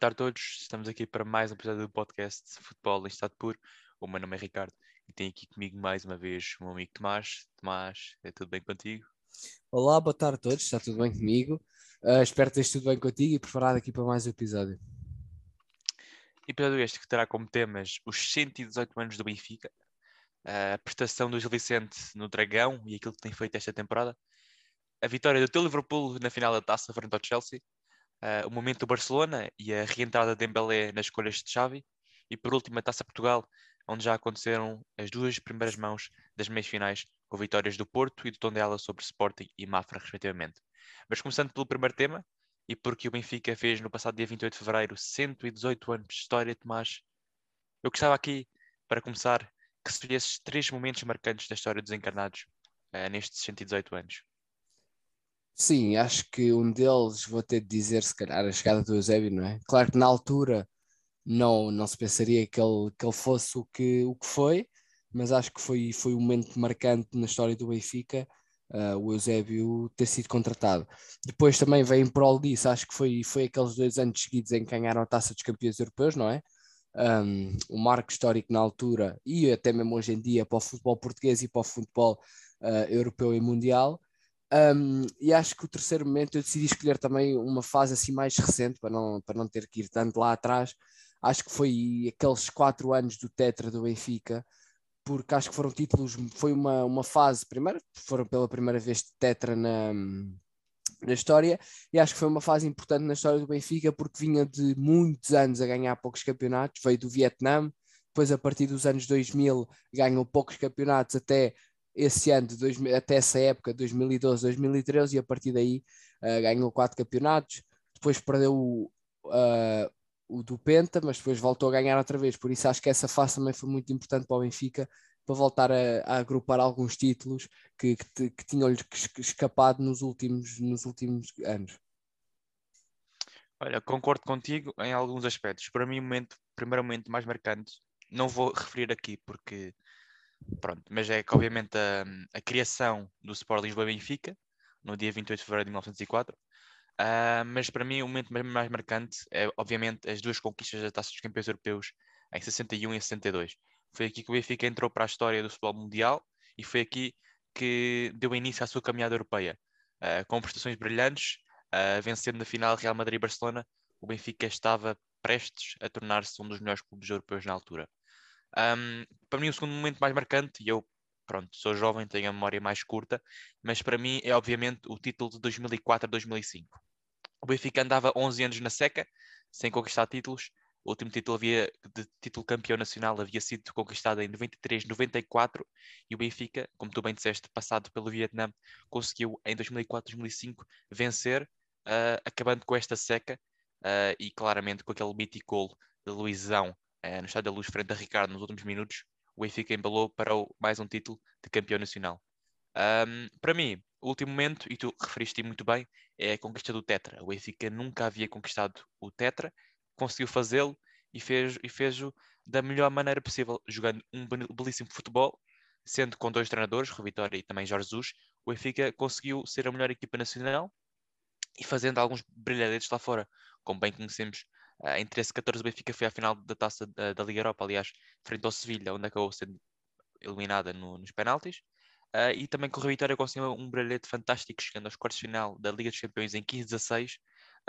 tarde a todos. Estamos aqui para mais um episódio do podcast Futebol em Estado Puro. O meu nome é Ricardo e tenho aqui comigo mais uma vez o meu amigo Tomás. Tomás, é tudo bem contigo? Olá, boa tarde a todos. Está tudo bem comigo? Uh, espero que esteja tudo bem contigo e preparado aqui para mais um episódio. Episódio este que terá como temas os 118 anos do Benfica, a prestação do Gil Vicente no Dragão e aquilo que tem feito esta temporada, a vitória do teu Liverpool na final da taça frente ao Chelsea uh, o momento do Barcelona e a reentrada de Dembélé nas escolhas de Xavi, e por último a Taça Portugal, onde já aconteceram as duas primeiras mãos das meias finais, com vitórias do Porto e do Tondela sobre Sporting e Mafra, respectivamente. Mas começando pelo primeiro tema, e porque o Benfica fez no passado dia 28 de fevereiro 118 anos de história, Tomás, eu gostava aqui, para começar, que escolhesses três momentos marcantes da história dos encarnados uh, nestes 118 anos. Sim, acho que um deles, vou ter de dizer, se calhar, a chegada do Eusébio, não é? Claro que na altura não, não se pensaria que ele, que ele fosse o que, o que foi, mas acho que foi, foi um momento marcante na história do Benfica, uh, o Eusébio ter sido contratado. Depois também vem em prol disso, acho que foi, foi aqueles dois anos seguidos em que ganharam a taça dos campeões europeus, não é? Um, marco histórico na altura e até mesmo hoje em dia para o futebol português e para o futebol uh, europeu e mundial. Um, e acho que o terceiro momento eu decidi escolher também uma fase assim mais recente para não, para não ter que ir tanto lá atrás. Acho que foi aqueles quatro anos do Tetra do Benfica, porque acho que foram títulos, foi uma, uma fase, primeiro, foram pela primeira vez de Tetra na, na história, e acho que foi uma fase importante na história do Benfica, porque vinha de muitos anos a ganhar poucos campeonatos, veio do Vietnã, depois a partir dos anos 2000 ganhou poucos campeonatos até esse ano, dois, até essa época, 2012, 2013, e a partir daí uh, ganhou quatro campeonatos, depois perdeu o, uh, o do Penta, mas depois voltou a ganhar outra vez, por isso acho que essa fase também foi muito importante para o Benfica, para voltar a, a agrupar alguns títulos que, que, que tinham-lhe escapado nos últimos, nos últimos anos. Olha, concordo contigo em alguns aspectos. Para mim, o momento, primeiro momento mais marcante, não vou referir aqui porque Pronto, mas é que obviamente a, a criação do Sport Lisboa Benfica, no dia 28 de fevereiro de 1904, uh, ah, mas para mim o momento mais marcante é obviamente as duas conquistas da Taça dos Campeões Europeus em 61 e 62. Foi aqui que o Benfica entrou para a história do futebol mundial e foi aqui que deu início à sua caminhada europeia. Uh, com prestações brilhantes, uh, vencendo na final Real Madrid e Barcelona, o Benfica estava prestes a tornar-se um dos melhores clubes europeus na altura. Um, para mim, o segundo momento mais marcante, e eu, pronto, sou jovem, tenho a memória mais curta, mas para mim é obviamente o título de 2004 a 2005. O Benfica andava 11 anos na seca, sem conquistar títulos. O último título havia, de título campeão nacional havia sido conquistado em 93, 94 e o Benfica, como tu bem disseste, passado pelo Vietnã, conseguiu em 2004, 2005 vencer, uh, acabando com esta seca uh, e claramente com aquele mítico gol de Luizão no Estádio da Luz, frente a Ricardo, nos últimos minutos, o Benfica embalou para o, mais um título de campeão nacional. Um, para mim, o último momento, e tu referiste muito bem, é a conquista do Tetra. O Benfica nunca havia conquistado o Tetra, conseguiu fazê-lo e fez-o e fez da melhor maneira possível, jogando um belíssimo futebol, sendo com dois treinadores, Rui Vitória e também Jorge Jesus, o Benfica conseguiu ser a melhor equipa nacional e fazendo alguns brilhadetes lá fora, como bem conhecemos Uh, em 13-14 o Benfica foi à final da taça da, da, Liga Europa, aliás, frente ao Sevilha, onde acabou sendo eliminada no, nos penaltis. Uh, e também com a vitória conseguiu um brilhete fantástico, chegando aos quartos de final da Liga dos Campeões em 15-16,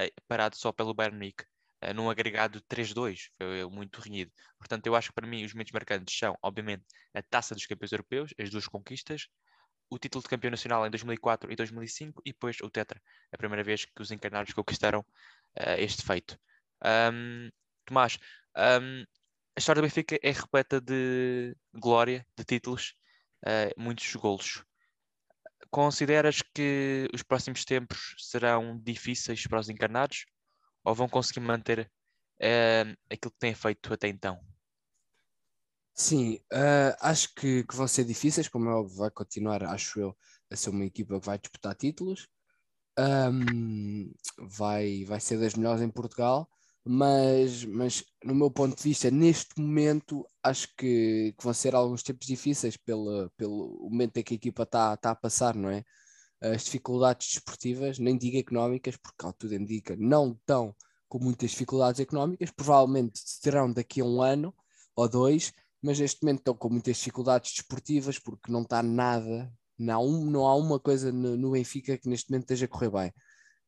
uh, parado só pelo Bayern Munique, uh, num agregado 3-2, foi muito renhido. Portanto, eu acho que para mim os momentos marcantes são, obviamente, a Taça dos Campeões Europeus, as duas conquistas, o título de campeão nacional em 2004 e 2005 e depois o Tetra, a primeira vez que os encarnados conquistaram este feito. Um, Tomás, um, a história do Benfica é repleta de glória, de títulos, uh, muitos golos. Consideras que os próximos tempos serão difíceis para os encarnados ou vão conseguir manter uh, aquilo que têm feito até então? Sim, uh, acho que, que, vão ser difíceis, como é óbvio, vai continuar, acho eu, a ser uma equipa que vai disputar títulos. Um, vai, vai ser das melhores em Portugal mas, mas no meu ponto de vista, neste momento, acho que, que vão ser alguns tempos difíceis pelo, pelo momento em que a equipa está tá a passar, não é? As dificuldades desportivas, nem digo económicas, porque ao tudo indica, não tão com muitas dificuldades económicas, provavelmente terão daqui a um ano ou dois, mas neste momento estão com muitas dificuldades desportivas porque não está nada, não não há uma coisa no, no Benfica que neste momento esteja a correr bem.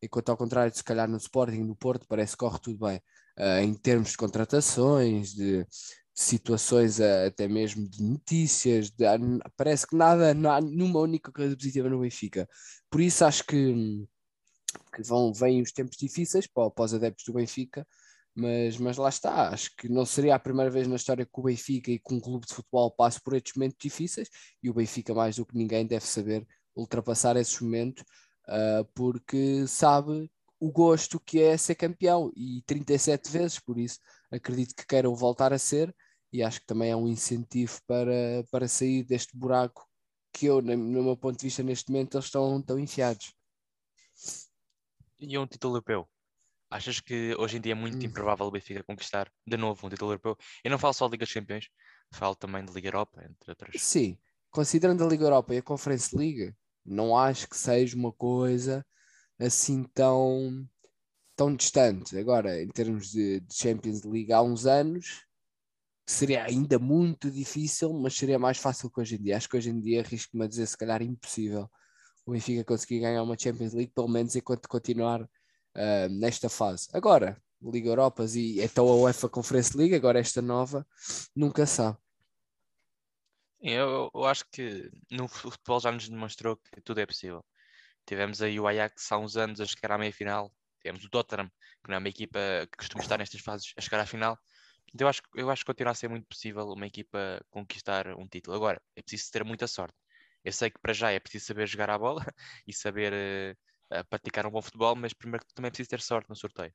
Enquanto ao contrário, se calhar no Sporting, no Porto, parece que corre tudo bem. Uh, em termos de contratações, de, situações uh, até mesmo de notícias, de, uh, parece que nada, não há nenhuma única coisa positiva no Benfica. Por isso acho que, que vão, vêm os tempos difíceis para, para os adeptos do Benfica, mas, mas lá está, acho que não seria a primeira vez na história que o Benfica e que um clube de futebol passe por estes momentos difíceis e o Benfica, mais do que ninguém, deve saber ultrapassar esses momentos uh, porque sabe o gosto que é ser campeão e 37 vezes, por isso acredito que queiram voltar a ser e acho que também é um incentivo para, para sair deste buraco que eu, no meu ponto de vista, neste momento, eles estão, estão enfiados. E um título europeu? Achas que hoje em dia é muito hum. improvável o Benfica conquistar de novo um título europeu? Eu não falo só de Liga dos Campeões, falo também de Liga Europa, entre outras. Sim, considerando a Liga Europa e a Conference League, não acho que seja uma coisa assim tão, tão distante. Agora, em termos de, de Champions League há uns anos, seria ainda muito difícil, mas seria mais fácil que hoje em dia. Acho que hoje em dia arrisco-me a dizer, se calhar, impossível o Benfica conseguir ganhar uma Champions League, pelo menos enquanto continuar uh, nesta fase. Agora, Liga Europas e então a UEFA Conference League, agora esta nova, nunca sabe. Eu, eu acho que no futebol já nos demonstrou que tudo é possível. Tivemos aí o Ajax há uns anos a chegar à meia-final. Tivemos o Tottenham, que não é uma equipa que costuma estar nestas fases, a chegar à final. Então eu acho, eu acho que continua a ser muito possível uma equipa conquistar um título. Agora, é preciso ter muita sorte. Eu sei que para já é preciso saber jogar a bola e saber uh, praticar um bom futebol, mas primeiro também é preciso ter sorte no sorteio.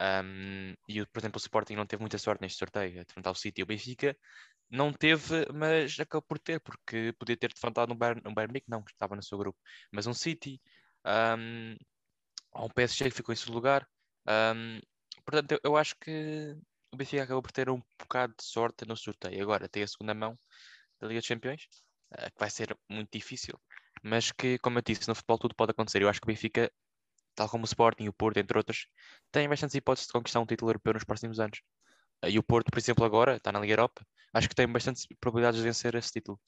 Um, e, por exemplo, o Sporting não teve muita sorte neste sorteio, a enfrentar o City e o Benfica. Não teve, mas acabou por ter, porque podia ter defrontado um Bayern, um Bayern não, que estava no seu grupo, mas um City, um, ou um PSG que ficou em segundo lugar. Um, portanto, eu, eu, acho que o Benfica acabou por ter um bocado de sorte no sorteio. Agora tem a segunda mão da Liga dos Campeões, uh, que vai ser muito difícil, mas que, como eu disse, no futebol tudo pode acontecer. Eu acho que o Benfica tal como o Sporting o Porto, entre outros, têm bastantes hipóteses de conquistar um título europeu nos próximos anos. Eh, e o Porto, por exemplo, agora está na Liga Europa, acho que tem bastantes probabilidades de vencer esse título.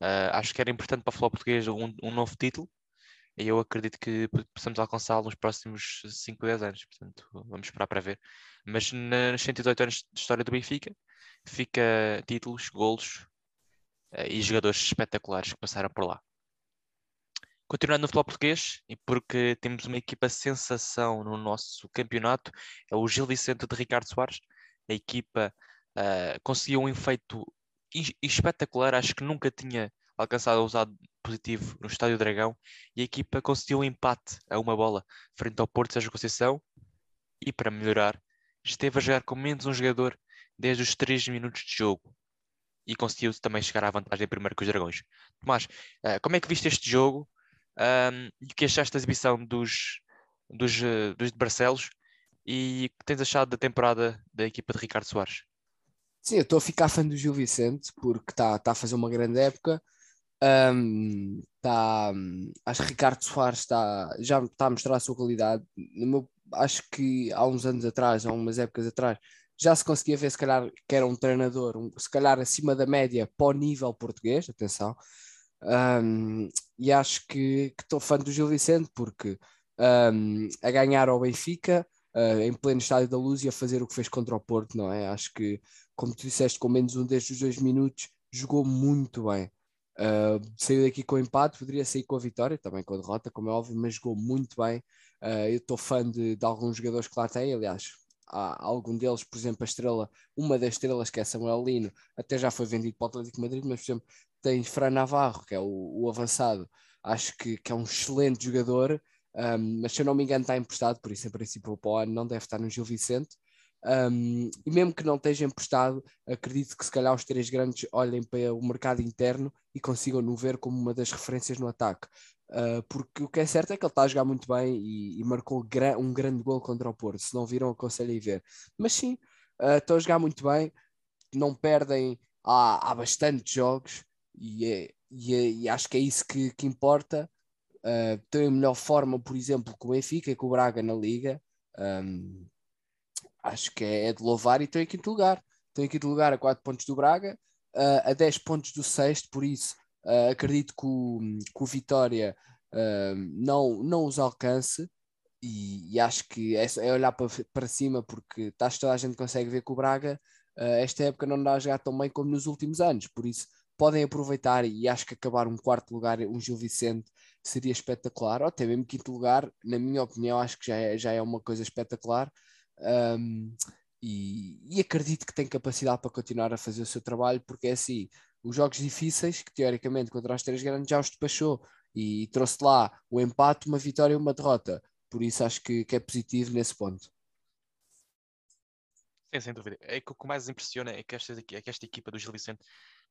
Uh, acho que era importante para o futebol português um, um, novo título e eu acredito que possamos alcançá-lo nos próximos 5, 10 anos. Portanto, vamos esperar para ver. Mas nos 118 anos de história do Benfica, fica títulos, golos uh, e jogadores espetaculares que passaram por lá. Continuando no futebol português, e porque temos uma equipa sensação no nosso campeonato, é o Gil Vicente de Ricardo Soares. A equipa uh, conseguiu um efeito espetacular, acho que nunca tinha alcançado o usado positivo no Estádio Dragão, e a equipa conseguiu um empate a uma bola frente ao Porto Sérgio Conceição, e para melhorar, esteve a jogar com menos um jogador desde os 3 minutos de jogo e conseguiu também chegar à vantagem primeiro que os Dragões. Tomás, uh, como é que viste este jogo? Um, e o que achaste da exibição dos, dos, eh, dos de Barcelos e que tens achado da temporada da equipa de Ricardo Soares? Sim, eu estou a ficar fã do Gil Vicente porque está tá a fazer uma grande época. Um, tá, acho que Ricardo Soares está, já está a mostrar a sua qualidade. Meu, acho que há uns anos atrás, há umas épocas atrás, já se conseguia ver se calhar que era um treinador, um, se calhar acima da média para o nível português, atenção, um, e acho que estou fã do Gil Vicente porque um, a ganhar ao Benfica uh, em pleno estádio da luz e a fazer o que fez contra o Porto, não é? Acho que, como tu disseste, com menos um destes dois minutos, jogou muito bem. Uh, saiu daqui com empate, poderia sair com a vitória, também com a derrota, como é óbvio, mas jogou muito bem. Uh, eu estou fã de, de, alguns jogadores que lá têm, aliás, há algum deles, por exemplo, a estrela, uma das estrelas que é Samuel Lino, até já foi vendido para o Atlético Madrid, mas por exemplo, tens Fran Navarro, que é o, o avançado, acho que, que, é um excelente jogador, um, mas se eu não me engano está emprestado, por isso em princípio para o ano não deve estar no Gil Vicente. Um, e mesmo que não esteja emprestado, acredito que se calhar os três grandes olhem para o mercado interno e consigam no ver como uma das referências no ataque. Uh, porque o que é certo é que ele está a jogar muito bem e, e marcou gra um grande gol contra o Porto. Se não viram, aconselho a ver. Mas sim, uh, estão a jogar muito bem, não perdem há, há bastante jogos e, é, e, é, e acho que é isso que, que importa. Uh, tem a melhor forma, por exemplo, com o Benfica e com o Braga na Liga. Um, acho que é, é de louvar e estão em quinto lugar. Estão em quinto lugar a 4 pontos do Braga, uh, a 10 pontos do sexto, por isso uh, acredito que o, que o Vitória uh, não, não os alcance. E, e acho que é, é olhar para, para cima, porque tá, toda a gente consegue ver que o Braga, esta época, não dá a jogar tão bem como nos últimos anos. Por isso, podem aproveitar e acho que acabar um quarto lugar, um Gil Vicente, seria espetacular. Ou até mesmo quinto lugar, na minha opinião, acho que já é, já é uma coisa espetacular. Um, e, e, acredito que tem capacidade para continuar a fazer o seu trabalho, porque é assim, os jogos difíceis, que teoricamente contra as três grandes já os despachou e trouxe lá o empate, uma vitória e uma derrota. Por isso acho que, que é positivo nesse ponto. Sim, sem dúvida. É que o que mais impressiona é que esta, é que esta equipa do Gil Vicente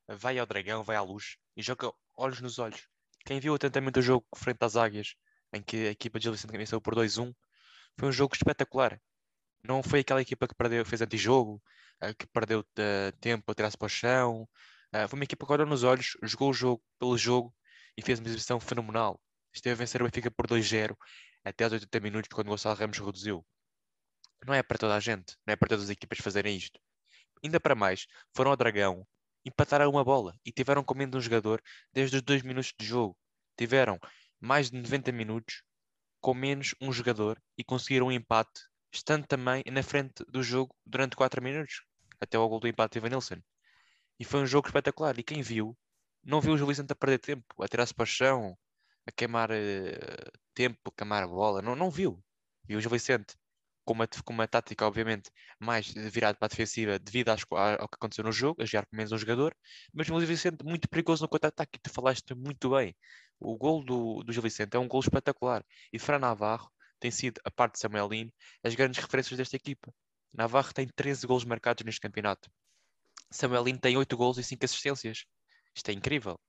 vai ao dragão, vai à luz e joga olhos nos olhos. Quem viu atentamente o jogo frente às águias, em que a equipa de Gil Vicente venceu por 2-1, foi um jogo espetacular. Não foi aquela equipa que perdeu, fez antijogo, uh, que perdeu uh, tempo a tirar-se para o chão. Uh, foi uma equipa que olhou nos olhos, jogou o jogo pelo jogo e fez uma exibição fenomenal. Esteve a vencer o Benfica por 2-0 até aos 80 minutos, quando o Gonçalo Ramos reduziu. Não é para toda a gente, não é para todas as equipas fazerem isto. Ainda para mais, foram ao Dragão, empataram uma bola e tiveram com menos um jogador desde os dois minutos de jogo. Tiveram mais de 90 minutos com menos um jogador e conseguiram um empate estando também na frente do jogo durante 4 minutos, até ao gol do empate de Evanilson. E foi um jogo espetacular. E quem viu, não viu o Gil Vicente a perder tempo, a tirar-se para o chão, a queimar uh, tempo, a queimar a bola. Não, não viu. Viu o Gil Vicente com uma, com uma tática, obviamente, mais virada para a defensiva devido às, ao que aconteceu no jogo, a jogar com menos um jogador, mas o Gil Vicente muito perigoso no contra-ataque. Tu falaste muito bem. O gol do, do Gil Vicente é um gol espetacular. E Fran Navarro tem sido, a parte de Samuel Lino, as grandes referências desta equipa. Navarro tem 13 gols marcados neste campeonato. Samuel Lino tem 8 gols e 5 assistências. Isto é incrível.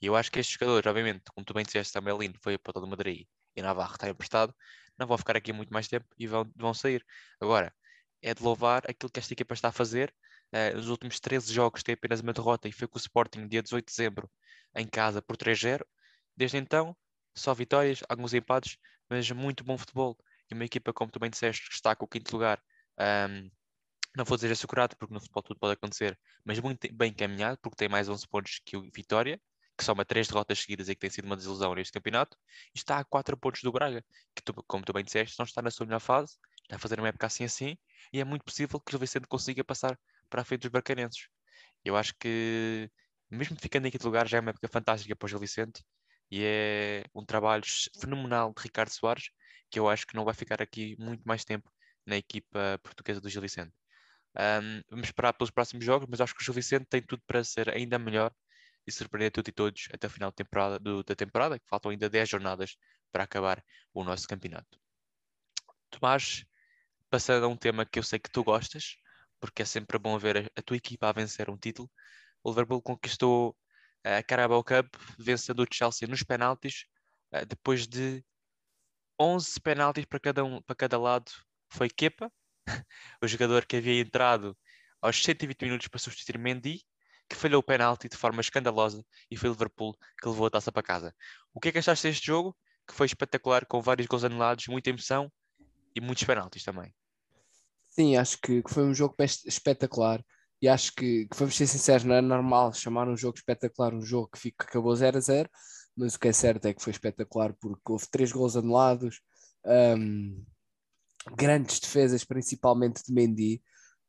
E eu acho que estes jogadores, obviamente, como tu bem disseste, Samuel Lino foi para o Madrid e Navarro está emprestado, não vão ficar aqui muito mais tempo e vão, vão sair. Agora, é de louvar aquilo que esta equipa está a fazer. Uh, nos últimos 13 jogos tem apenas uma derrota e foi com o Sporting dia 18 de dezembro em casa por 3-0. Desde então, só vitórias, alguns empates, mas muito bom futebol. E uma equipa, como tu bem disseste, que está com o quinto lugar, um, não vou dizer assegurado, porque no futebol tudo pode acontecer, mas muito bem encaminhado, porque tem mais 11 pontos que o Vitória, que soma três derrotas seguidas e que tem sido uma desilusão neste campeonato, e está a 4 pontos do Braga, que tu, como tu bem disseste, não está na sua melhor fase, está a fazer uma época assim assim, e é muito possível que o Vicente consiga passar para a frente dos barcanenses. Eu acho que, mesmo ficando em quinto lugar, já é uma época fantástica para o Gil Vicente, e é um trabalho fenomenal de Ricardo Soares, que eu acho que não vai ficar aqui muito mais tempo na equipa portuguesa do Gil Vicente. Um, vamos esperar pelos próximos jogos, mas acho que o Gil Vicente tem tudo para ser ainda melhor e surpreender tudo e todos até o final da temporada, do, da temporada, que faltam ainda 10 jornadas para acabar o nosso campeonato. Tomás, passando a um tema que eu sei que tu gostas, porque é sempre bom ver a, a tua equipa a vencer um título. O Liverpool conquistou a Carabao Cup, vencendo o Chelsea nos penaltis, uh, depois de 11 penaltis para cada, um, para cada lado. Foi Kepa, o jogador que havia entrado aos 120 minutos para substituir Mendy, que falhou o penalti de forma escandalosa e foi Liverpool que levou a taça para casa. O que é que achaste deste jogo? Que foi espetacular, com vários gols anulados, muita emoção e muitos penaltis também. Sim, acho que, que foi um jogo espetacular e acho que, que, vamos ser sinceros, não é normal chamar um jogo espetacular um jogo que, fica, que acabou 0 a 0, mas o que é certo é que foi espetacular porque houve três gols anulados, um, grandes defesas, principalmente de Mendy,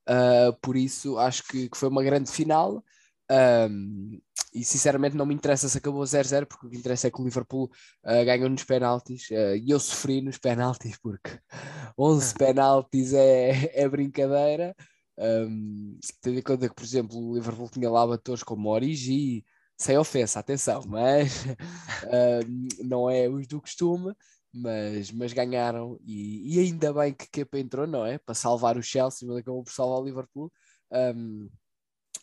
uh, por isso acho que, que, foi uma grande final. Um, e sinceramente não me interessa se acabou 0-0, porque o que interessa é que o Liverpool uh, ganhou nos penaltis uh, e eu sofri nos penaltis, porque 11 penaltis é, é brincadeira. Um, tendo em conta que, por exemplo, o Liverpool tinha lá batores como Origi, sem ofensa, atenção, mas um, não é os do costume, mas, mas ganharam e, e ainda bem que Kepa entrou, não é? Para salvar o Chelsea, mas acabou por salvar o Liverpool. Um,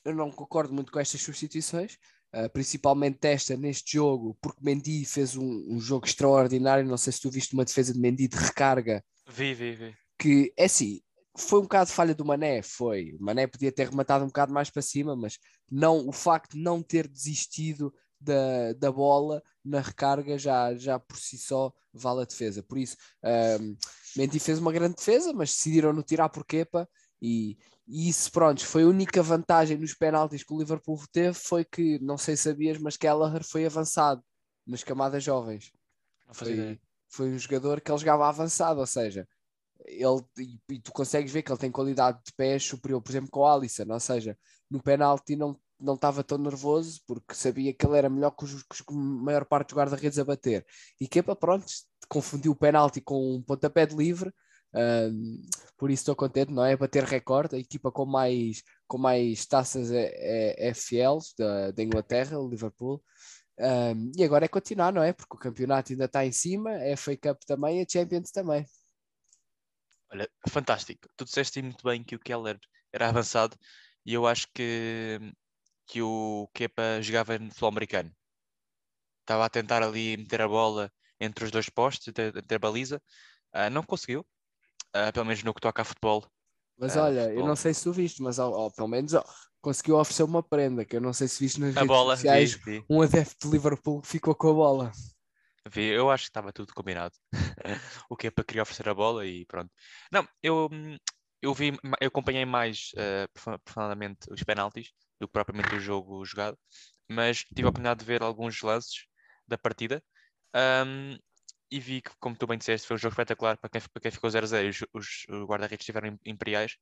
eu não concordo muito com estas substituições, uh, principalmente esta neste jogo, porque Mendy fez um, um, jogo extraordinário. Não sei se tu viste uma defesa de Mendy de recarga. Vi, vi, vi. Que é assim, foi um bocado falha do Mané, foi. O Mané podia ter rematado um bocado mais para cima, mas não o facto de não ter desistido da, da bola na recarga já, já por si só vale a defesa. Por isso, um, Mendy fez uma grande defesa, mas decidiram no tirar por quepa e, e isso, pronto, foi a única vantagem nos penaltis que o Liverpool teve foi que, não sei se sabias, mas Kelleher foi avançado nas camadas jovens. Foi, foi um jogador que ele jogava avançado, ou seja, ele, e, e, tu consegues ver que ele tem qualidade de pés superior, por exemplo, com o Alisson, ou seja, no penalti não não estava tão nervoso porque sabia que ele era melhor que, os, que a maior parte dos guarda-redes a bater. E Kepa, pronto, confundiu o penalti com um pontapé de livre, um, por isso estou contente, não é? Bater recorde, a equipa com mais, com mais taças é, é, é FLs da, da Inglaterra, o Liverpool. Um, e agora é continuar, não é? Porque o campeonato ainda está em cima, a FA Cup também a Champions também. Olha, fantástico. Tu disseste muito bem que o Keller era avançado e eu acho que, que o Kepa jogava no futebol americano. Estava a tentar ali meter a bola entre os dois postos, entre a baliza. Uh, não conseguiu, uh, pelo menos no que toca a futebol. Mas uh, olha, futebol. eu não sei se tu viste, mas pelo menos conseguiu oferecer uma prenda, que eu não sei se viste nas a redes bola, sociais, vi, vi. um adepto de Liverpool ficou com a bola. Vi, eu acho que estava tudo combinado. o que é para querer oferecer a bola e pronto. Não, eu, eu vi, eu acompanhei mais uh, profundamente os penaltis do que propriamente o jogo jogado, mas tive a oportunidade de ver alguns lances da partida. Um, e vi que, como tu bem disseste, foi um jogo espetacular para quem, para quem ficou 0-0 os, os, guarda-redes estiveram imperiais.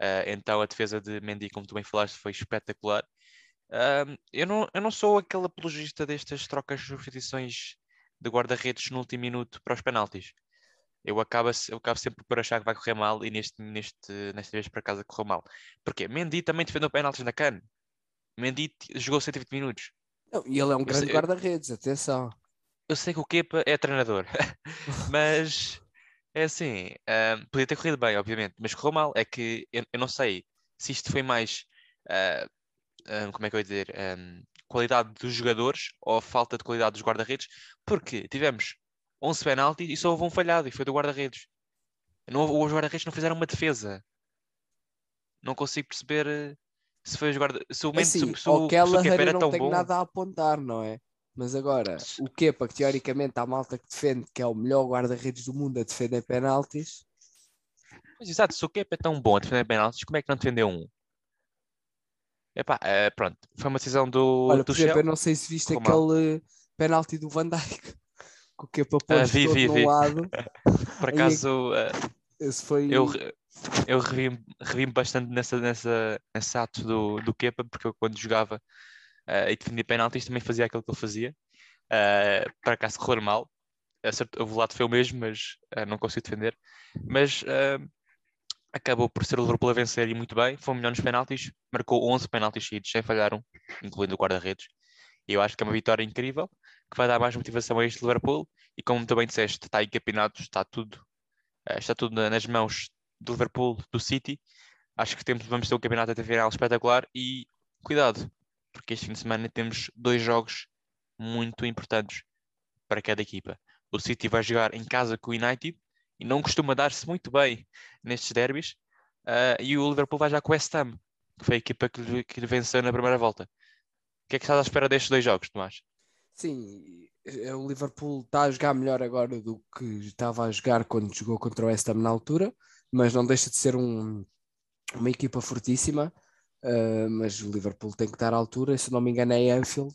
Uh, então a defesa de Mendy, como tu bem falaste, foi espetacular. Uh, eu, não, eu não sou aquele apologista destas trocas de substituições de guarda-redes no último minuto para os penaltis. Eu acabo, eu acabo sempre por achar que vai correr mal e neste, neste, nesta vez para casa correu mal. Porque Mendy também defendeu penaltis na CAN. Mendy jogou 120 minutos. Não, e ele é um grande guarda-redes, atenção eu sei que o Kepa é treinador, mas é assim, um, podia ter corrido bem, obviamente, mas correu mal. É que eu, eu não sei se isto foi mais, uh, um, como é que eu ia dizer, um, qualidade dos jogadores ou falta de qualidade dos guarda-redes, porque tivemos 11 penaltis e só houve um falhado e foi do guarda-redes. Os guarda-redes não fizeram uma defesa. Não consigo perceber eh, se foi os guarda se o, é assim, se, se, o, se o Kepa era tão bom. Não tem nada a apontar, não é? Mas agora, o Kepa, que teoricamente há malta que defende, que é o melhor guarda-redes do mundo a defender penaltis. Mas exato, se o Kepa é tão bom a defender penaltis, como é que não defendeu um? Epá, é, pronto, foi uma decisão do. Olha, do por exemplo, eu não sei se viste aquele penalti do Van Dijk que o Kepa pôs uh, vi, vi, vi. lado. por acaso, uh, esse foi. Eu, eu revi, revi bastante nessa, nessa, nesse ato do, do Kepa, porque eu quando jogava uh, e defendia penaltis, também fazia aquilo que ele fazia. Uh, para cá se correr mal, o lado foi o mesmo, mas uh, não consigo defender. Mas acabou por ser o Liverpool a vencer e muito bem. Foi melhor nos penaltis, marcou 11 penaltis seguidos, sem falhar um, incluindo o guarda-redes. E eu acho que é uma vitória incrível, que vai dar mais motivação a este Liverpool. E como também disseste, está encapinado, está tudo, está tudo nas mãos do Liverpool, do City. Acho que temos, vamos ter um campeonato até final espetacular e cuidado, porque este fim de semana temos dois jogos muito importantes para cada equipa. O City vai jogar em casa com o United e não costuma dar-se muito bem nestes derbys. Uh, e o Liverpool vai já com o West Ham, que foi a equipa que lhe, que lhe venceu na primeira volta. O que é que estás à espera destes dois jogos, Tomás? Sim, é, o Liverpool está a jogar melhor agora do que estava a jogar quando jogou contra o West Ham na altura, mas não deixa de ser um, uma equipa fortíssima. Uh, mas o Liverpool tem que estar à altura, se não me engano é Anfield,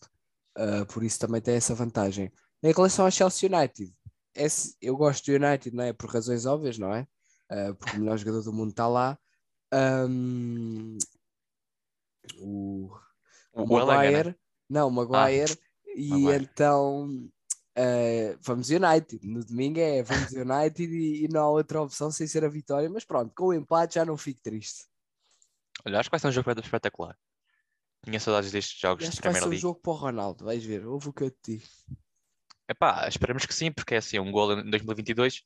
uh, por isso também tem essa vantagem. Em relação ao Chelsea United, esse, eu gosto do United, não é? Por razões óbvias, não é? Uh, porque o melhor jogador do mundo está lá. Um, o, o, o Maguire, não, o Maguire, ah, e Maguire. então vamos United. No domingo é vamos United e, e não há outra opção sem ser a vitória, mas pronto, com o empate já não fico triste. Olha, acho que vai ser um jogo espetacular. Tinha saudades destes jogos acho de Premier League. Vai ser um jogo para o Ronaldo, vais ver, ouve o que eu te digo. Epá, esperemos que sim, porque é assim, um gol em 2022,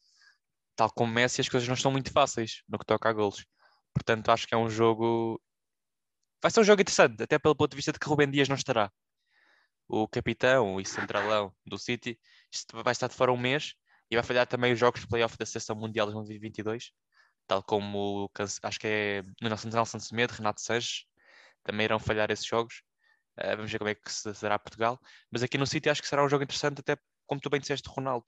tal como Messi, as coisas não estão muito fáceis no que toca a golos. Portanto, acho que é um jogo. Vai ser um jogo interessante, até pelo ponto de vista de que Rubem Dias não estará. O capitão e centralão do City vai estar de fora um mês e vai falhar também os jogos de playoff da Seleção Mundial de 2022 tal como acho que é no Nelson Semedo, Renato Sanches, também irão falhar esses jogos. Uh, vamos ver como é que se dará Portugal. Mas aqui no City acho que será um jogo interessante, até como tu bem disseste, Ronaldo.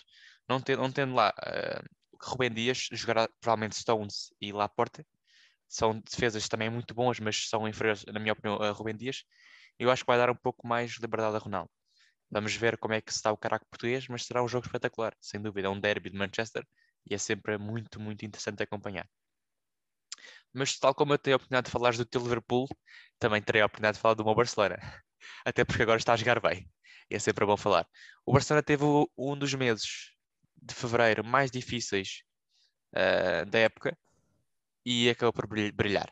Não tendo, não tendo lá uh, Rubem Dias, jogará provavelmente Stones e Laporte. São defesas também muito boas, mas são inferiores, na minha opinião, a Rubem Dias. Eu acho que vai dar um pouco mais de liberdade a Ronaldo. Vamos ver como é que está o caraco português, mas será um jogo espetacular, sem dúvida. É um derby de Manchester e é sempre muito, muito interessante acompanhar. Mas tal como eu tenho a oportunidade de falar do teu Liverpool, também terei a oportunidade de falar do meu Barcelona. Até porque agora está a jogar bem. E é sempre bom falar. O Barcelona teve um dos meses de fevereiro mais difíceis uh, da época e acabou por brilhar.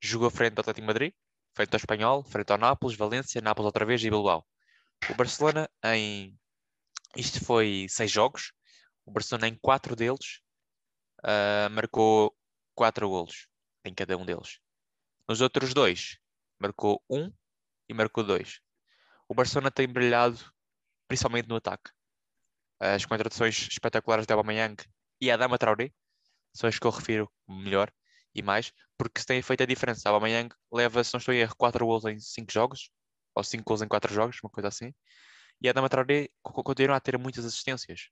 Jogou frente ao Atlético Madrid, frente ao Espanhol, frente ao Nápoles, Valência, Nápoles outra vez e Bilbao. O Barcelona em. Isto foi seis jogos. O Barcelona em quatro deles uh, marcou quatro golos em cada um deles. Nos outros dois, marcou um e marcou dois. O Barcelona tem brilhado principalmente no ataque. As contratações espetaculares de Aubameyang e Adama Traoré são as que eu refiro melhor e mais, porque se tem feito a diferença. Aubameyang leva, se não estou em erro, 4 gols em 5 jogos, ou 5 gols em 4 jogos, uma coisa assim. E a Adama Traoré continua a ter muitas assistências.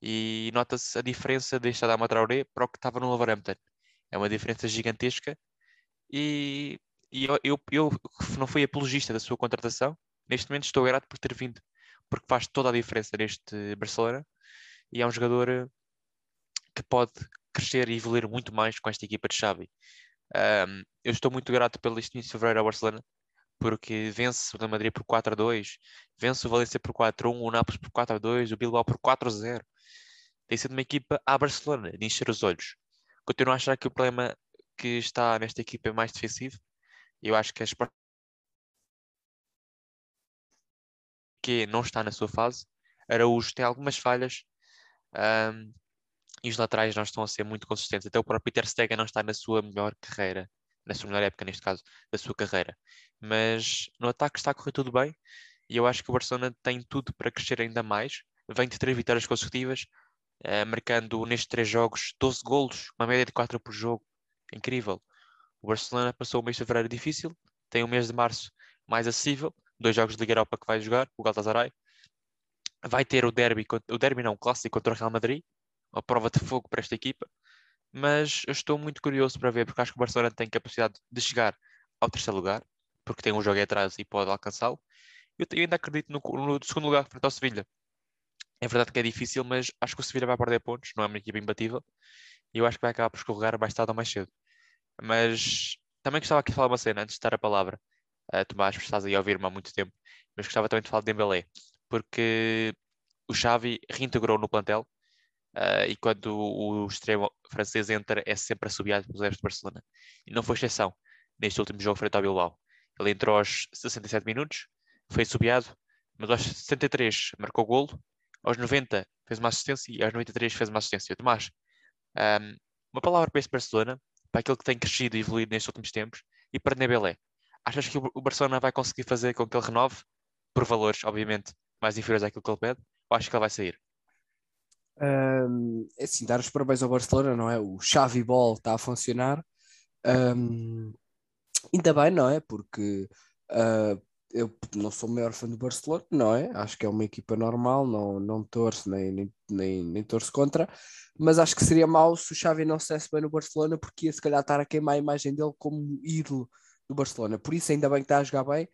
E nota-se a diferença deste Adama Traoré para o que estava no Wolverhampton. É uma diferença gigantesca. E, e eu, eu, eu não fui apologista da sua contratação. Neste momento estou grato por ter vindo, porque faz toda a diferença neste Barcelona. E é um jogador que pode crescer e evoluir muito mais com esta equipa de Xavi. Um, eu estou muito grato pelo início de fevereiro ao Barcelona, porque vence o Real Madrid por 4 a 2, vence o Valência por 4 a 1, o Nápoles por 4 a 2, o Bilbao por 4 a 0. Tem sido uma equipa à Barcelona, de encher os olhos. Continuo a achar que o problema que está nesta equipa é mais defensivo. Eu acho que as que não está na sua fase. Araújo tem algumas falhas um, e os laterais não estão a ser muito consistentes. Até o próprio Peter Stegen não está na sua melhor carreira na sua melhor época, neste caso, da sua carreira. Mas no ataque está a correr tudo bem e eu acho que o Barcelona tem tudo para crescer ainda mais. Vem de três vitórias consecutivas, marcando nestes três jogos 12 golos, uma média de 4 por jogo. Incrível. O Barcelona passou o mês de fevereiro difícil, tem o mês de março mais acessível, dois jogos de Liga Europa que vai jogar, o Galatasaray. Vai ter o derby, o derby não, o clássico contra o Real Madrid, uma prova de fogo para esta equipa mas eu estou muito curioso para ver, porque acho que o Barcelona tem capacidade de chegar ao terceiro lugar, porque tem um jogo atrás e pode alcançá-lo. Eu, ainda acredito no, no, segundo lugar frente ao Sevilha. É verdade que é difícil, mas acho que o Sevilha vai perder pontos, não é uma equipa imbatível, e eu acho que vai acabar por escorregar mais tarde ou mais cedo. Mas também gostava aqui de falar uma cena, antes de dar a palavra. Tomás, estás aí a ouvir-me há muito tempo, mas gostava também de falar de Dembélé, porque o Xavi reintegrou no plantel, Uh, e quando o, extremo francês entra, é sempre assobiado pelos erros de Barcelona. E não foi exceção neste último jogo frente ao Bilbao. Ele entrou aos 67 minutos, foi assobiado, mas aos 73 marcou golo, aos 90 fez uma assistência e aos 93 fez uma assistência. Tomás, um, uma palavra para este Barcelona, para aquilo que tem crescido e evoluído nestes últimos tempos, e para Nebelé. Achas que o Barcelona vai conseguir fazer com que ele renove, por valores, obviamente, mais inferiores àquilo que ele pede, ou acho que ele vai sair? Um, é assim, dar os parabéns ao Barcelona, não é? O Xavi Ball está a funcionar. Um, ainda bem, não é? Porque uh, eu não sou o maior fã do Barcelona, não é? Acho que é uma equipa normal, não, não torço nem, nem, nem, nem torço contra, mas acho que seria mau se o Xavi não se bem no Barcelona, porque ia se calhar estar a queimar a imagem dele como ídolo do Barcelona. Por isso, ainda bem que está a jogar bem.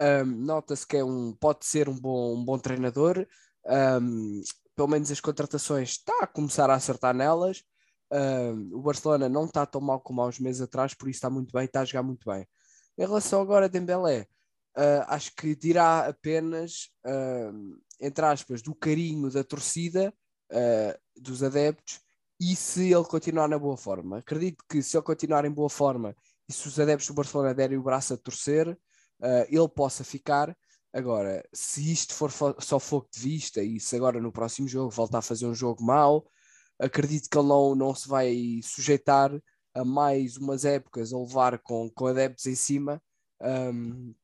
Um, Nota-se que é um, pode ser um bom, um bom treinador. Um, pelo menos as contratações está a começar a acertar nelas. O Barcelona não está tão mal como há uns meses atrás, por isso está muito bem, está a jogar muito bem. Em relação agora a Dembélé, uh, acho que dirá apenas, uh, entre aspas, do carinho da torcida, dos adeptos, e se ele continuar na boa forma. Acredito que se ele continuar em boa forma e se os adeptos do Barcelona derem o braço a torcer, ele possa ficar Agora, se isto for só fogo de vista e se agora no próximo jogo voltar a fazer um jogo mau, acredito que ele não, não se vai sujeitar a mais umas épocas a levar com, com adeptos em cima. Um,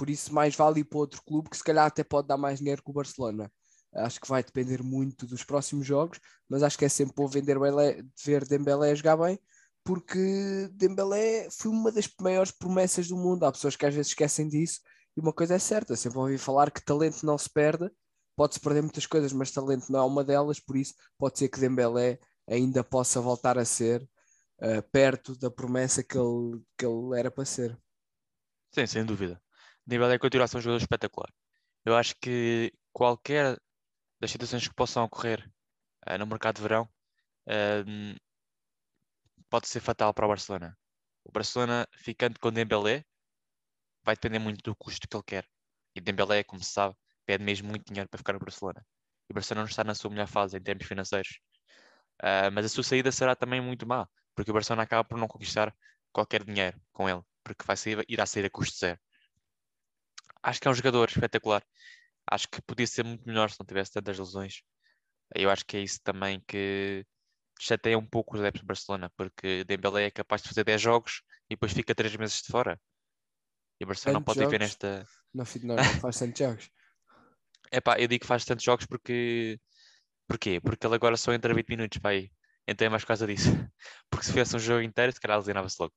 por isso, mais vale ir para outro clube que se calhar até pode dar mais dinheiro que o Barcelona. Acho que vai depender muito dos próximos jogos, mas acho que é sempre bom vender Belé, ver Dembélé jogar bem, porque Dembélé foi uma das maiores promessas do mundo. Há pessoas que às vezes esquecem disso e uma coisa é certa, sempre ouvi falar que talento não se perde, pode-se perder muitas coisas, mas talento não é uma delas, por isso pode ser que Dembélé ainda possa voltar a ser uh, perto da promessa que ele, que ele era para ser. Sim, sem dúvida. Dembélé continua a ser um jogador espetacular. Eu acho que qualquer das situações que possam ocorrer uh, no mercado de verão uh, pode ser fatal para o Barcelona. O Barcelona, ficando com Dembélé, vai depender muito do custo que ele quer. E Dembélé, como se sabe, pede mesmo muito dinheiro para ficar no Barcelona. E o Barcelona não está na sua melhor fase em termos financeiros. Uh, mas a sua saída será também muito má, porque o Barcelona acaba por não conquistar qualquer dinheiro com ele, porque vai sair, irá sair a custo zero. Acho que é um jogador espetacular. Acho que podia ser muito melhor se não tivesse tantas lesões. Eu acho que é isso também que chateia um pouco os adeptos do Barcelona, porque Dembélé é capaz de fazer 10 jogos e depois fica 3 meses de fora. E o Barcelona não pode viver nesta. Não, não, não faz tantos jogos. É pá, eu digo que faz tantos jogos porque. Porquê? Porque ele agora só entra 20 minutos para aí. Então é mais por causa disso. Porque se fosse um jogo inteiro, se calhar lesionava-se logo.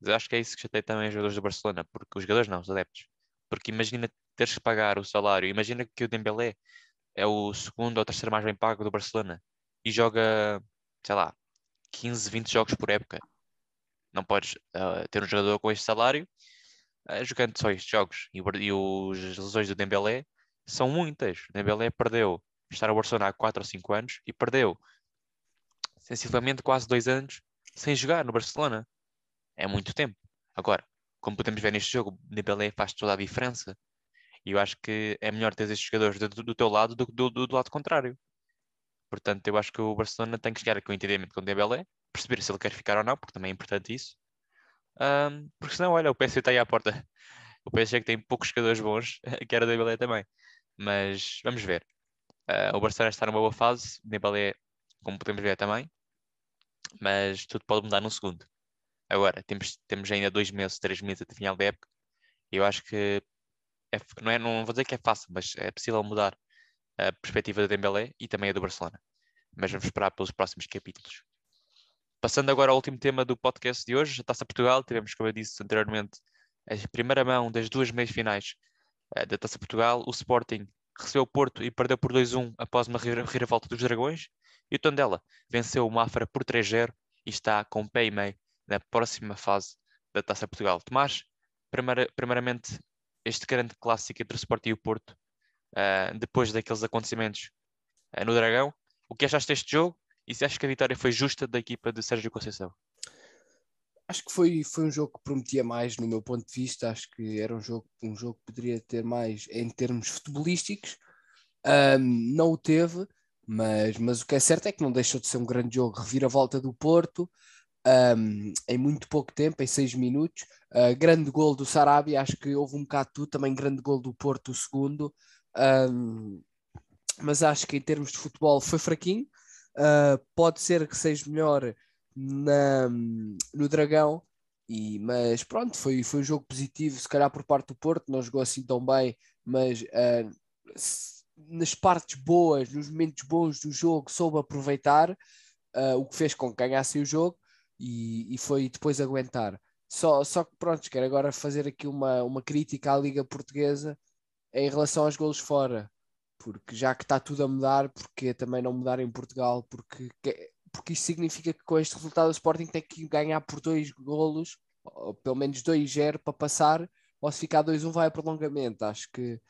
Mas eu acho que é isso que chateia também os jogadores do Barcelona, porque os jogadores não, os adeptos. Porque imagina teres que pagar o salário, imagina que o Dembélé é o segundo ou terceiro mais bem pago do Barcelona e joga, sei lá, 15, 20 jogos por época. Não podes uh, ter um jogador com este salário uh, jogando só estes jogos. E, e os lesões do Dembélé são muitas. O Dembélé perdeu estar no Barcelona há 4 ou 5 anos e perdeu sensivelmente quase 2 anos sem jogar no Barcelona. É muito tempo. Agora, como podemos ver neste jogo, o Dembélé faz toda a diferença. E eu acho que é melhor ter estes jogadores do, do teu lado do que do, do, do, lado contrário. Portanto, eu acho que o Barcelona tem que chegar aqui com um entendimento com o Dembélé, perceber se ele quer ficar ou não, porque também é importante isso. Um, porque senão, olha, o PSG está aí à porta. O PSG que tem poucos jogadores bons, que era o Dembélé também. Mas vamos ver. Uh, o Barcelona está numa boa fase, o Dembélé, como podemos ver também. Mas tudo pode mudar num segundo. Agora, temos, temos ainda dois meses, três meses até final da época. Eu acho que é, não, é, não vou dizer que é fácil, mas é possível mudar a perspectiva do Dembélé e também a do Barcelona. Mas vamos esperar pelos próximos capítulos. Passando agora ao último tema do podcast de hoje, a Taça Portugal. Tivemos, como eu disse anteriormente, a primeira mão das duas meias finais uh, da Taça Portugal. O Sporting recebeu o Porto e perdeu por 2-1 após uma reviravolta dos Dragões. E o Tondela venceu o Mafra por 3-0 e está com pé e meio na próxima fase da Taça Portugal. Tomás, primeira, primeiramente, este grande clássico entre o Sporting e o Porto, uh, depois daqueles acontecimentos uh, no Dragão. O que achaste deste jogo e se achas que a vitória foi justa da equipa de Sérgio Conceição? Acho que foi, foi um jogo que prometia mais no meu ponto de vista. Acho que era um jogo, um jogo que poderia ter mais em termos futebolísticos. Um, não o teve, mas, mas o que é certo é que não deixou de ser um grande jogo. Reviravolta do Porto, um, em muito pouco tempo, em seis minutos. Uh, grande gol do Sarabia, acho que houve um bocado tudo, também grande gol do Porto, o segundo. Um, mas acho que em termos de futebol foi fraquinho. Uh, pode ser que seja melhor na, no Dragão, e, mas pronto, foi, foi um jogo positivo, se calhar por parte do Porto, não jogou assim tão bem, mas uh, nas partes boas, nos momentos bons do jogo, soube aproveitar, uh, o que fez com que ganhasse o jogo e, e foi depois aguentar. Só, só que pronto, quero agora fazer aqui uma, uma crítica à Liga Portuguesa em relação aos golos fora, porque já que está tudo a mudar, porque também não mudar em Portugal? Porque, porque isso significa que com este resultado o Sporting tem que ganhar por dois golos, ou pelo menos 2-0 para passar, ou se ficar 2-1 vai a prolongamento. Acho que,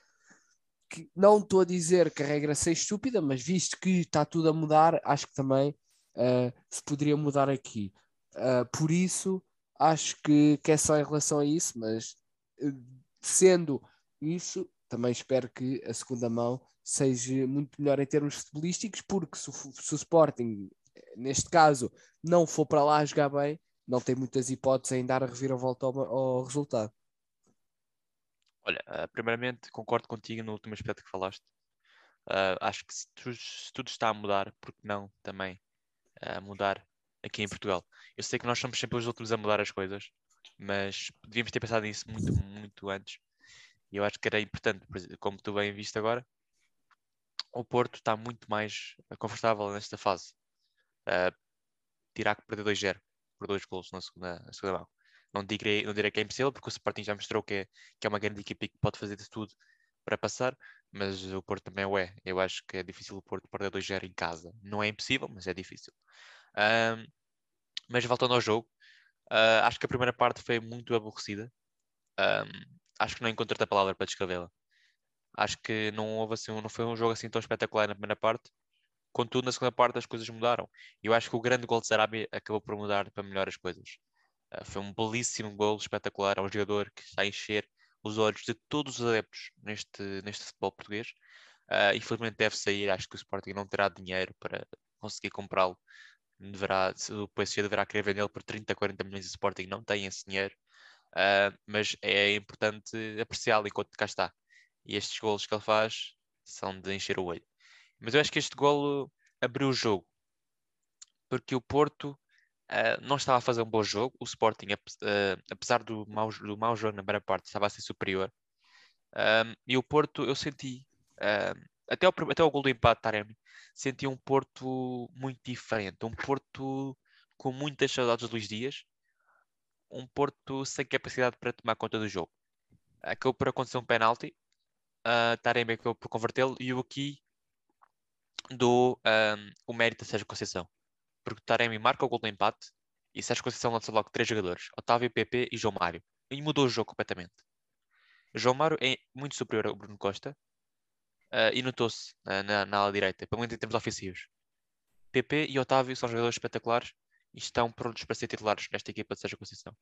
que não estou a dizer que a regra seja estúpida, mas visto que está tudo a mudar, acho que também uh, se poderia mudar aqui. Uh, por isso, acho que, que é só em relação a isso, mas uh, sendo isso, também espero que a segunda mão seja muito melhor em termos futebolísticos, porque se se o Sporting, neste caso, não for para lá jogar bem, não tem muitas hipóteses em dar a reviravolta ao, ao resultado. Olha, uh, primeiramente concordo contigo no último aspecto que falaste. Uh, acho que se, se, tudo está a mudar, porque não também uh, mudar aqui em Portugal. Eu sei que nós somos sempre os últimos a mudar as coisas, mas devíamos ter pensado nisso muito, muito antes. E eu acho que era importante, como tu bem viste agora, o Porto está muito mais confortável nesta fase. Uh, terá que perder 2-0 por dois gols na segunda, na segunda mão. Não direi, não direi que é impossível, porque o Sporting já mostrou que é, que é uma grande equipa e que pode fazer de tudo para passar, mas o Porto também o é. Eu acho que é difícil o Porto perder 2-0 em casa. Não é impossível, mas é difícil. Um, mas voltando ao jogo, uh, acho que a primeira parte foi muito aborrecida. Um, acho que não encontro outra palavra para descrevê-la. Acho que não houve assim, não foi um jogo assim tão espetacular na primeira parte. Contudo, na segunda parte as coisas mudaram. E eu acho que o grande gol de Sarabia acabou por mudar para melhor as coisas. Uh, foi um belíssimo gol espetacular. Um jogador que está a encher os olhos de todos os adeptos neste, neste futebol português. Uh, infelizmente deve sair. Acho que o Sporting não terá dinheiro para conseguir comprá-lo. Deverá, o PSG deverá querer vendê-lo por 30, 40 milhões. de Sporting não tem esse dinheiro. Uh, mas é importante apreciá-lo enquanto cá está. E estes golos que ele faz são de encher o olho. Mas eu acho que este golo abriu o jogo. Porque o Porto uh, não estava a fazer um bom jogo. O Sporting, uh, apesar do mau, do mau jogo na primeira parte, estava a ser superior. e o Porto, eu senti, até, o, até o gol do empate, Taremi, senti um Porto muito diferente. Um Porto com muitas saudades de Luís Dias um Porto sem capacidade para tomar conta do jogo. Acabou por acontecer um penalti, uh, Taremi acabou por convertê-lo e o aqui do um, o mérito a Sérgio Conceição. Porque Taremi marca o gol do empate e Sérgio Conceição lança logo três jogadores, Otávio, PP e João Mário. E mudou o jogo completamente. João Mário é muito superior ao Bruno Costa uh, e notou-se uh, na, na ala direita, pelo menos em termos ofensivos. PP e Otávio são jogadores espetaculares e estão prontos para ser titulares nesta equipa de Sérgio Conceição.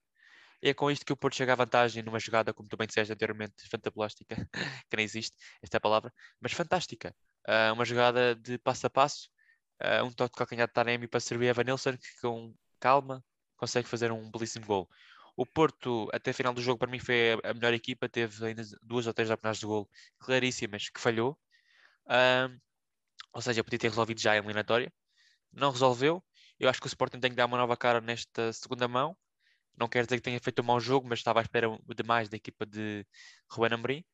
E é com isto que o Porto chega à vantagem numa jogada, como também disseste anteriormente, fantablástica, que nem existe esta é palavra, mas fantástica. Uh, uma jogada de passo a passo, uh, um toque de calcanhar de Taremi para servir a Vanilson, que com calma consegue fazer um belíssimo gol. O Porto, até a final do jogo, para mim foi a melhor equipa, teve ainda duas ou três oportunidades de gol claríssimas que falhou. Uh, ou seja, podia ter resolvido já a eliminatória. Não resolveu, eu acho que o Sporting tem que dar uma nova cara nesta segunda mão. Não quer dizer que tenha feito um mau jogo, mas estava à espera demais da equipa de Ruben Amorim.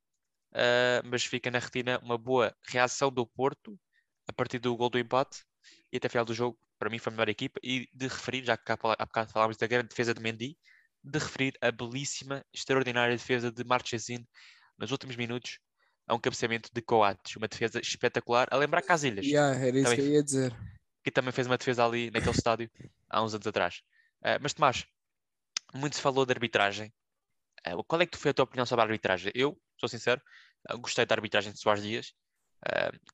Uh, mas fica na retina uma boa reação do Porto a partir do gol do empate e até a final do jogo, para mim foi a melhor equipa. E de referir, já que há bocado falámos da grande defesa de Mendy, de referir a belíssima, extraordinária defesa de Marchesin nos últimos minutos a um cabeceamento de Coates, uma defesa espetacular, a lembrar Casilhas. Yeah, era isso Também... que eu ia dizer que também fez uma defesa ali naquele estádio há uns anos atrás. Uh, mas Tomás, muito se falou de arbitragem. Uh, qual é que foi a tua opinião sobre a arbitragem? Eu, sou sincero, uh, gostei da arbitragem de Soares Dias.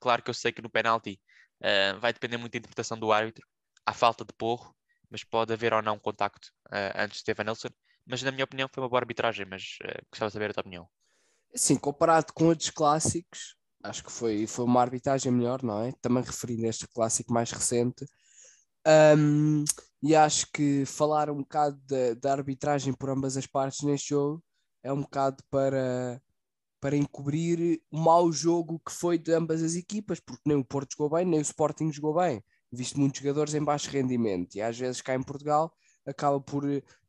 claro que eu sei que no penalti vai depender muito da interpretação do árbitro, à falta de porro, mas pode haver ou não contacto antes de Stephen Nelson. Mas na minha opinião foi uma boa arbitragem, mas gostava de saber a tua opinião. Sim, comparado com outros clássicos, acho que foi, foi uma arbitragem melhor, não é? Também referindo este clássico mais recente. Um, e acho que falar um bocado da, arbitragem por ambas as partes neste jogo é um bocado para, para encobrir o mau jogo que foi de ambas as equipas, porque nem o Porto jogou bem, nem o Sporting jogou bem. Visto muitos jogadores em baixo rendimento, e às vezes cá em Portugal acaba por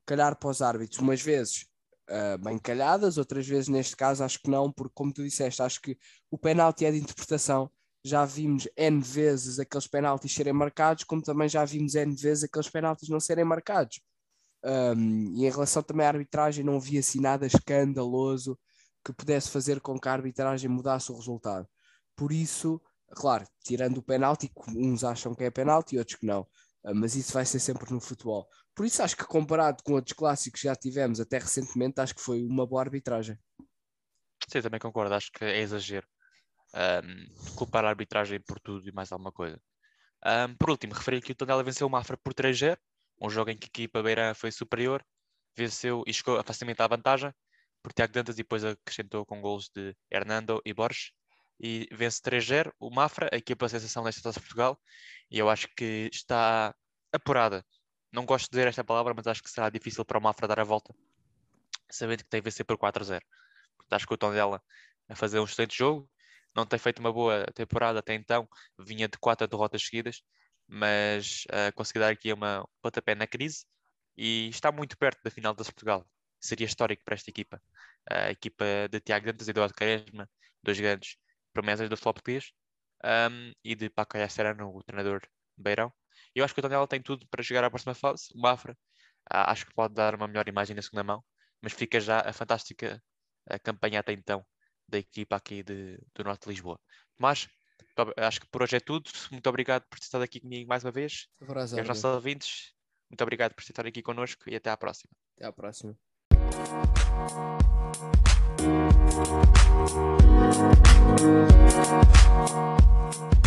calhar para os árbitros. Umas vezes uh, bem calhadas, outras vezes neste caso acho que não, porque como tu disseste, acho que o penalti é de interpretação. Já vimos N vezes aqueles penaltis serem marcados, como também já vimos N vezes aqueles penaltis não serem marcados. Um, e em relação também à arbitragem, não havia assim nada escandaloso que pudesse fazer com que a arbitragem mudasse o resultado. Por isso, claro, tirando o penalti, uns acham que é penalti e outros que não, mas isso vai ser sempre no futebol. Por isso acho que comparado com outros clássicos que já tivemos até recentemente, acho que foi uma boa arbitragem. Sim, também concordo, acho que é exagero um, culpar a arbitragem por tudo e mais alguma coisa. Um, por último, referi que o Tondela venceu o Mafra por 3-0, um jogo em que a equipa beira foi superior, venceu e chegou facilmente à vantagem por Tiago Dantas e depois acrescentou com gols de Hernando e Borges e vence 3-0 o Mafra, a equipa sensação desta Taça de Portugal e eu acho que está apurada não gosto de dizer esta palavra, mas acho que será difícil para o Mafra dar a volta, sabendo que tem que vencer por 4-0. Acho que o Tondela a fazer um excelente jogo, não tem feito uma boa temporada até então, vinha de quatro derrotas seguidas, mas uh, conseguiu dar aqui uma pontapé na crise e está muito perto da final da Portugal. Seria histórico para esta equipa. A equipa de Tiago Dantas e Eduardo Quaresma, dois grandes promessas do futebol português, um, e de Paco Serrano, o treinador Beirão. Eu acho que o Tondela tem tudo para chegar à próxima fase. O Mafra acho que pode dar uma melhor imagem na segunda mão, mas fica já a fantástica a campanha até então da equipa aqui de, do Norte de Lisboa. Mas acho que por hoje é tudo. Muito obrigado por ter estado aqui comigo mais uma vez. E aos nossos ouvintes, muito obrigado por estar aqui connosco e até à próxima. Até à próxima. Thank you.